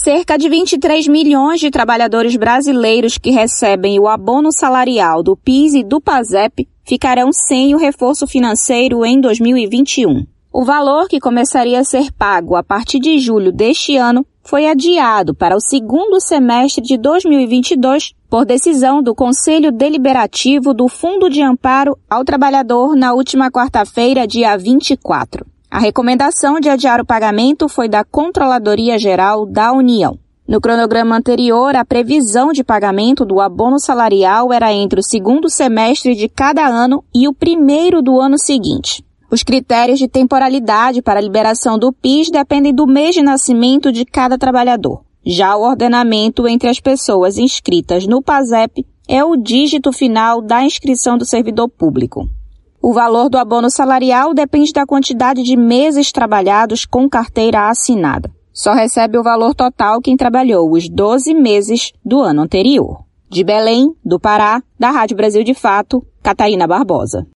Cerca de 23 milhões de trabalhadores brasileiros que recebem o abono salarial do PIS e do PASEP ficarão sem o reforço financeiro em 2021. O valor que começaria a ser pago a partir de julho deste ano foi adiado para o segundo semestre de 2022 por decisão do Conselho Deliberativo do Fundo de Amparo ao Trabalhador na última quarta-feira, dia 24. A recomendação de adiar o pagamento foi da Controladoria Geral da União. No cronograma anterior, a previsão de pagamento do abono salarial era entre o segundo semestre de cada ano e o primeiro do ano seguinte. Os critérios de temporalidade para a liberação do PIS dependem do mês de nascimento de cada trabalhador. Já o ordenamento entre as pessoas inscritas no PASEP é o dígito final da inscrição do servidor público. O valor do abono salarial depende da quantidade de meses trabalhados com carteira assinada. Só recebe o valor total quem trabalhou os 12 meses do ano anterior. De Belém, do Pará, da Rádio Brasil de Fato, Catarina Barbosa.